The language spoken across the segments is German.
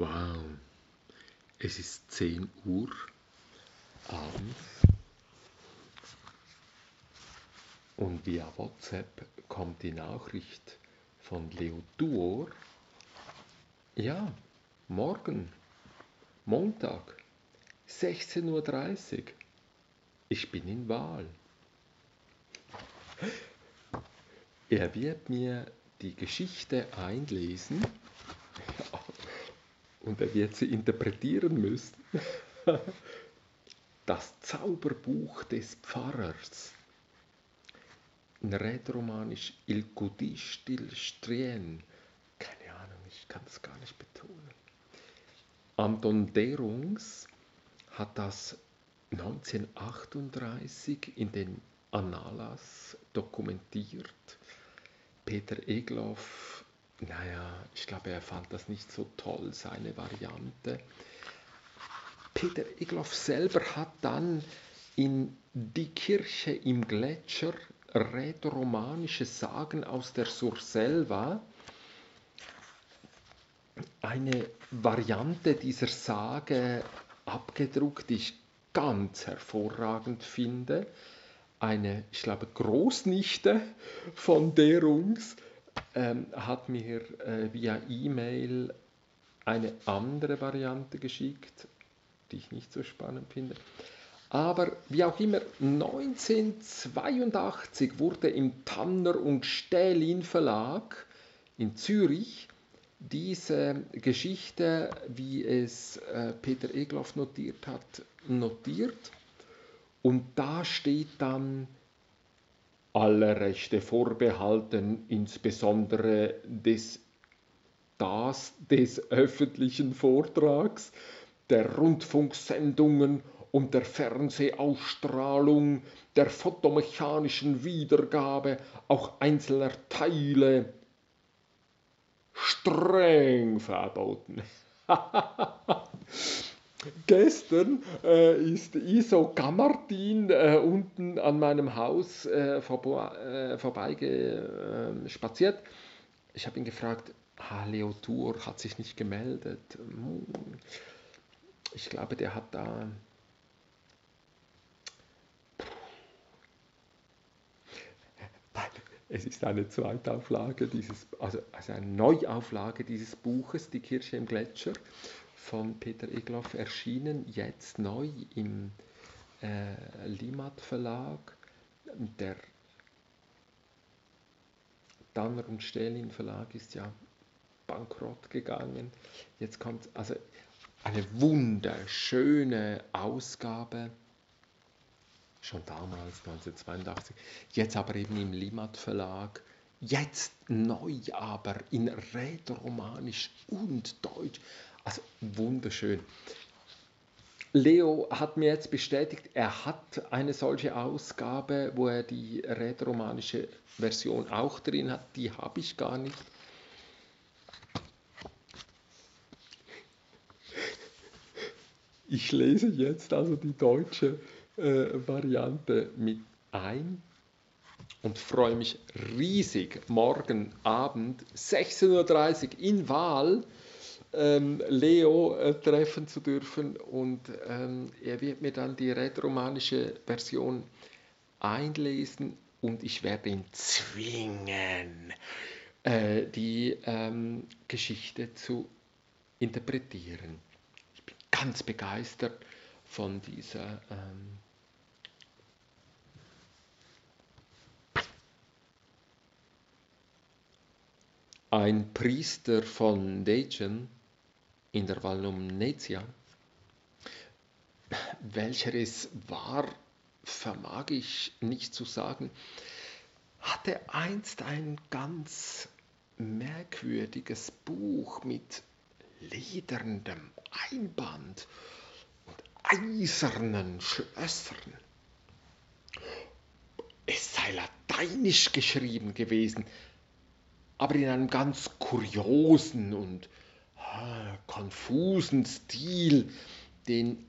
Wow, es ist 10 Uhr abends und via WhatsApp kommt die Nachricht von Leo Duor. Ja, morgen, Montag, 16.30 Uhr. Ich bin in Wahl. Er wird mir die Geschichte einlesen und er wird sie interpretieren müssen. Das Zauberbuch des Pfarrers. In Rätoromanisch Il Gudish del Strien. Keine Ahnung, ich kann es gar nicht betonen. Anton Derungs hat das 1938 in den Analas dokumentiert. Peter Egloff naja, ich glaube, er fand das nicht so toll, seine Variante. Peter Egloff selber hat dann in Die Kirche im Gletscher rätoromanische Sagen aus der Surselva eine Variante dieser Sage abgedruckt, die ich ganz hervorragend finde. Eine, ich glaube, Großnichte von Derungs ähm, hat mir äh, via E-Mail eine andere Variante geschickt, die ich nicht so spannend finde. Aber wie auch immer, 1982 wurde im Tanner und Stählin Verlag in Zürich diese Geschichte, wie es äh, Peter Egloff notiert hat, notiert. Und da steht dann alle Rechte vorbehalten, insbesondere des, das des öffentlichen Vortrags, der Rundfunksendungen und der Fernsehausstrahlung, der fotomechanischen Wiedergabe auch einzelner Teile streng verboten. Gestern äh, ist Iso Gammartin äh, unten an meinem Haus äh, äh, vorbeigespaziert. ich habe ihn gefragt, ah, Leo Tour hat sich nicht gemeldet. Hm. Ich glaube, der hat da... Es ist eine Zweitauflage dieses, also, also eine Neuauflage dieses Buches, Die Kirche im Gletscher von Peter Egloff erschienen, jetzt neu im äh, Limat Verlag. Der Danner und Stählin Verlag ist ja bankrott gegangen. Jetzt kommt also eine wunderschöne Ausgabe, schon damals 1982, jetzt aber eben im Limat Verlag, jetzt neu aber in Rätoromanisch und Deutsch. Also wunderschön. Leo hat mir jetzt bestätigt, er hat eine solche Ausgabe, wo er die rätoromanische Version auch drin hat. Die habe ich gar nicht. Ich lese jetzt also die deutsche äh, Variante mit ein und freue mich riesig, morgen Abend 16.30 Uhr in Wahl ähm, Leo äh, treffen zu dürfen und ähm, er wird mir dann die rätoromanische Version einlesen und ich werde ihn zwingen, äh, die ähm, Geschichte zu interpretieren. Ich bin ganz begeistert von dieser ein Priester von Dejen in der Valnumnetia. Welcher es war, vermag ich nicht zu sagen, hatte einst ein ganz merkwürdiges Buch mit lederndem Einband und eisernen Schlössern. Es sei lateinisch geschrieben gewesen, aber in einem ganz kuriosen und konfusen Stil, den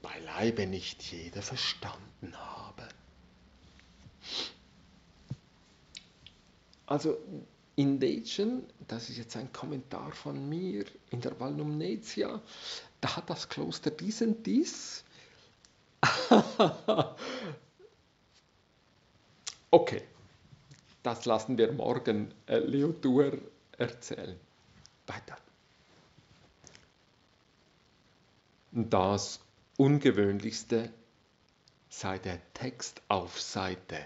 beileibe nicht jeder verstanden habe. Also in Degen, das ist jetzt ein Kommentar von mir, in der Valnumnetia, da hat das Kloster dies und dies. okay, das lassen wir morgen äh, Leodur erzählen. Weiter. Das Ungewöhnlichste sei der Text auf Seite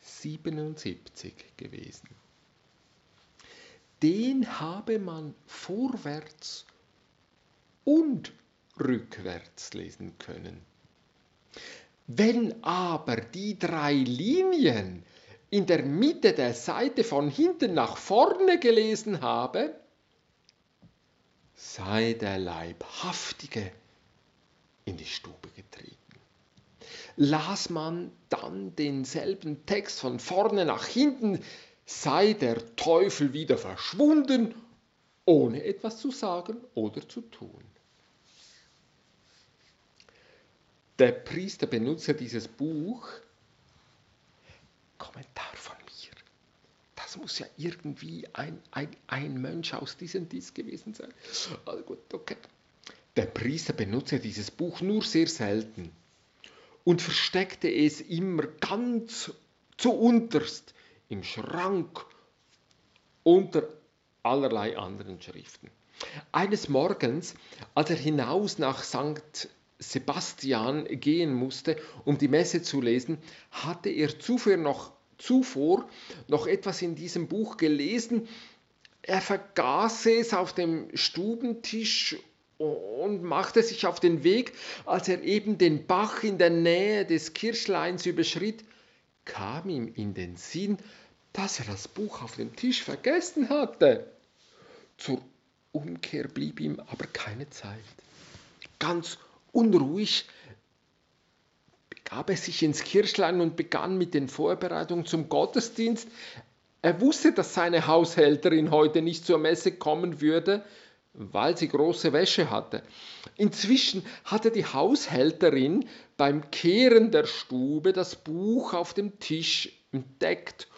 77 gewesen. Den habe man vorwärts und rückwärts lesen können. Wenn aber die drei Linien in der Mitte der Seite von hinten nach vorne gelesen habe, sei der Leibhaftige in die Stube getreten. Las man dann denselben Text von vorne nach hinten, sei der Teufel wieder verschwunden, ohne etwas zu sagen oder zu tun. Der Priester benutzt dieses Buch, Kommentar von mir. Das muss ja irgendwie ein, ein, ein Mönch aus diesem Dies gewesen sein. Also gut, okay. Der Priester benutzte dieses Buch nur sehr selten und versteckte es immer ganz zu unterst im Schrank unter allerlei anderen Schriften. Eines Morgens, als er hinaus nach St. Sebastian gehen musste, um die Messe zu lesen, hatte er zuvor noch, zuvor noch etwas in diesem Buch gelesen. Er vergaß es auf dem Stubentisch und machte sich auf den Weg, als er eben den Bach in der Nähe des Kirchleins überschritt, kam ihm in den Sinn, dass er das Buch auf dem Tisch vergessen hatte. Zur Umkehr blieb ihm aber keine Zeit. Ganz unruhig begab er sich ins Kirchlein und begann mit den Vorbereitungen zum Gottesdienst. Er wusste, dass seine Haushälterin heute nicht zur Messe kommen würde, weil sie große Wäsche hatte. Inzwischen hatte die Haushälterin beim Kehren der Stube das Buch auf dem Tisch entdeckt.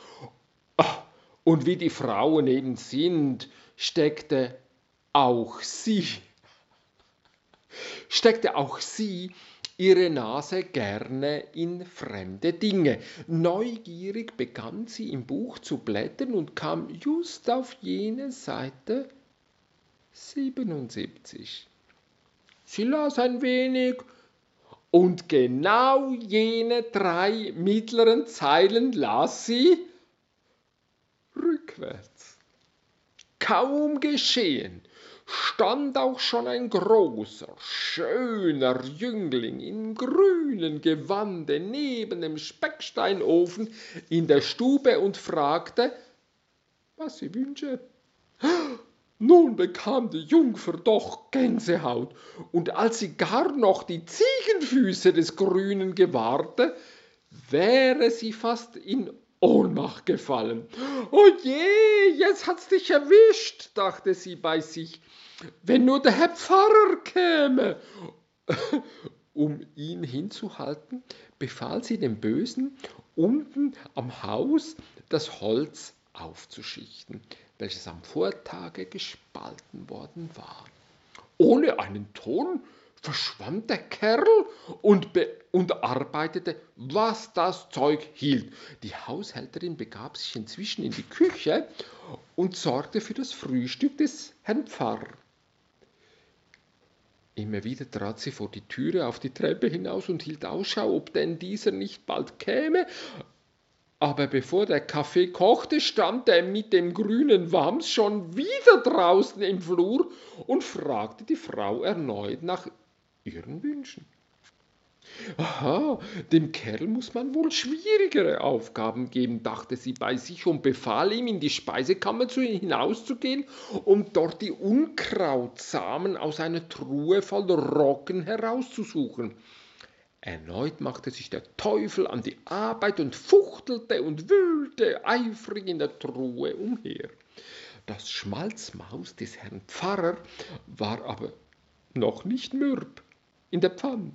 Und wie die Frauen eben sind, steckte auch sie, steckte auch sie ihre Nase gerne in fremde Dinge. Neugierig begann sie im Buch zu blättern und kam just auf jene Seite, 77. Sie las ein wenig und genau jene drei mittleren Zeilen las sie rückwärts. Kaum geschehen, stand auch schon ein großer, schöner Jüngling in grünen Gewande neben dem Specksteinofen in der Stube und fragte, was sie wünsche. Nun bekam die Jungfer doch Gänsehaut, und als sie gar noch die Ziegenfüße des Grünen gewahrte, wäre sie fast in Ohnmacht gefallen. Oh je, jetzt hat's dich erwischt, dachte sie bei sich. Wenn nur der Herr Pfarrer käme. um ihn hinzuhalten, befahl sie dem Bösen, unten am Haus das Holz aufzuschichten welches am Vortage gespalten worden war. Ohne einen Ton verschwand der Kerl und, und arbeitete, was das Zeug hielt. Die Haushälterin begab sich inzwischen in die Küche und sorgte für das Frühstück des Herrn Pfarrer. Immer wieder trat sie vor die Türe auf die Treppe hinaus und hielt Ausschau, ob denn dieser nicht bald käme, aber bevor der Kaffee kochte, stand er mit dem grünen Wams schon wieder draußen im Flur und fragte die Frau erneut nach ihren Wünschen. Aha, dem Kerl muss man wohl schwierigere Aufgaben geben, dachte sie bei sich und befahl ihm, in die Speisekammer zu, hinauszugehen, um dort die Unkrautsamen aus einer Truhe voll Roggen herauszusuchen. Erneut machte sich der Teufel an die Arbeit und fuchtelte und wühlte eifrig in der Truhe umher. Das Schmalzmaus des Herrn Pfarrer war aber noch nicht mürb in der Pfanne,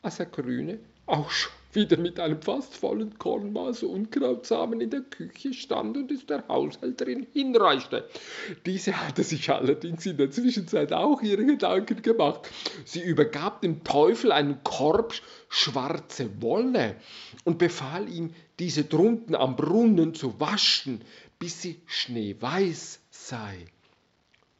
als der Grüne auch schon wieder mit einem fast vollen Kornmaß Unkrautsamen in der Küche stand und es der Haushälterin hinreichte. Diese hatte sich allerdings in der Zwischenzeit auch ihre Gedanken gemacht. Sie übergab dem Teufel einen Korb schwarze Wolle und befahl ihm, diese drunten am Brunnen zu waschen, bis sie schneeweiß sei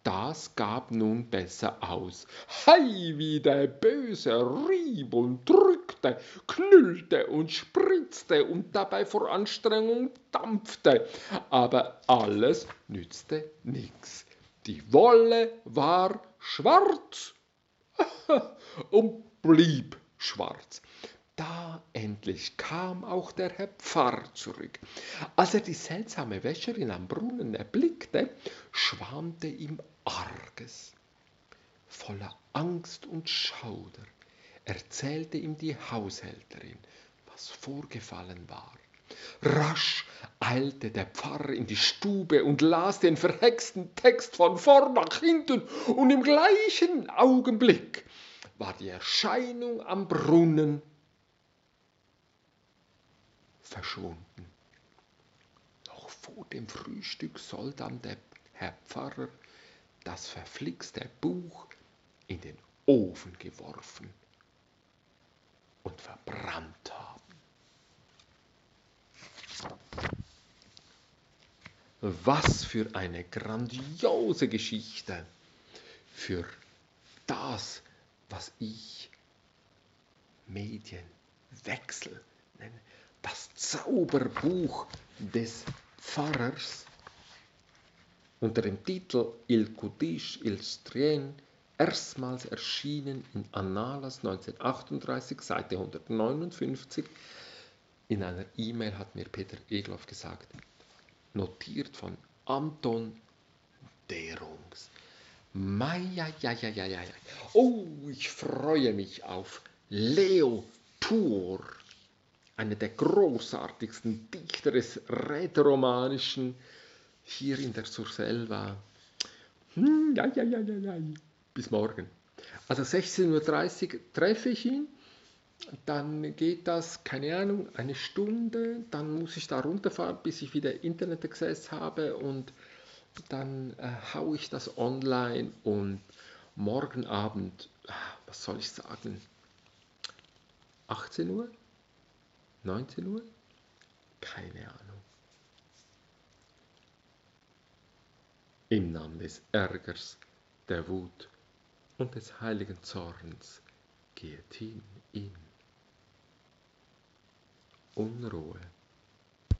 das gab nun besser aus. Hei, wie der Böse rieb und drückte, knüllte und spritzte und dabei vor Anstrengung dampfte. Aber alles nützte nichts. Die Wolle war schwarz und blieb schwarz. Da endlich kam auch der Herr Pfarr zurück. Als er die seltsame Wäscherin am Brunnen erblickte, schwamte ihm Arges. Voller Angst und Schauder erzählte ihm die Haushälterin, was vorgefallen war. Rasch eilte der Pfarrer in die Stube und las den verhexten Text von vorn nach hinten, und im gleichen Augenblick war die Erscheinung am Brunnen verschwunden. Noch vor dem Frühstück soll dann der Herr Pfarrer das verflixte Buch in den Ofen geworfen und verbrannt haben. Was für eine grandiose Geschichte für das, was ich Medienwechsel nenne das Zauberbuch des Pfarrers unter dem Titel Il Kudish Il Strien, erstmals erschienen in Annalas 1938, Seite 159. In einer E-Mail hat mir Peter Egloff gesagt, notiert von Anton Derungs. Maja, ja, ja, ja, ja, ja. Oh, ich freue mich auf Leo Tour einer der großartigsten Dichter des Rätoromanischen hier in der Surselva. Hm, ja, ja, ja, ja, ja. Bis morgen. Also 16.30 Uhr treffe ich ihn. Dann geht das, keine Ahnung, eine Stunde. Dann muss ich da runterfahren, bis ich wieder Internet-Access habe. Und dann äh, haue ich das online. Und morgen Abend, ah, was soll ich sagen? 18 Uhr? 19 Uhr? Keine Ahnung. Im Namen des Ärgers, der Wut und des heiligen Zorns geht hin in Unruhe.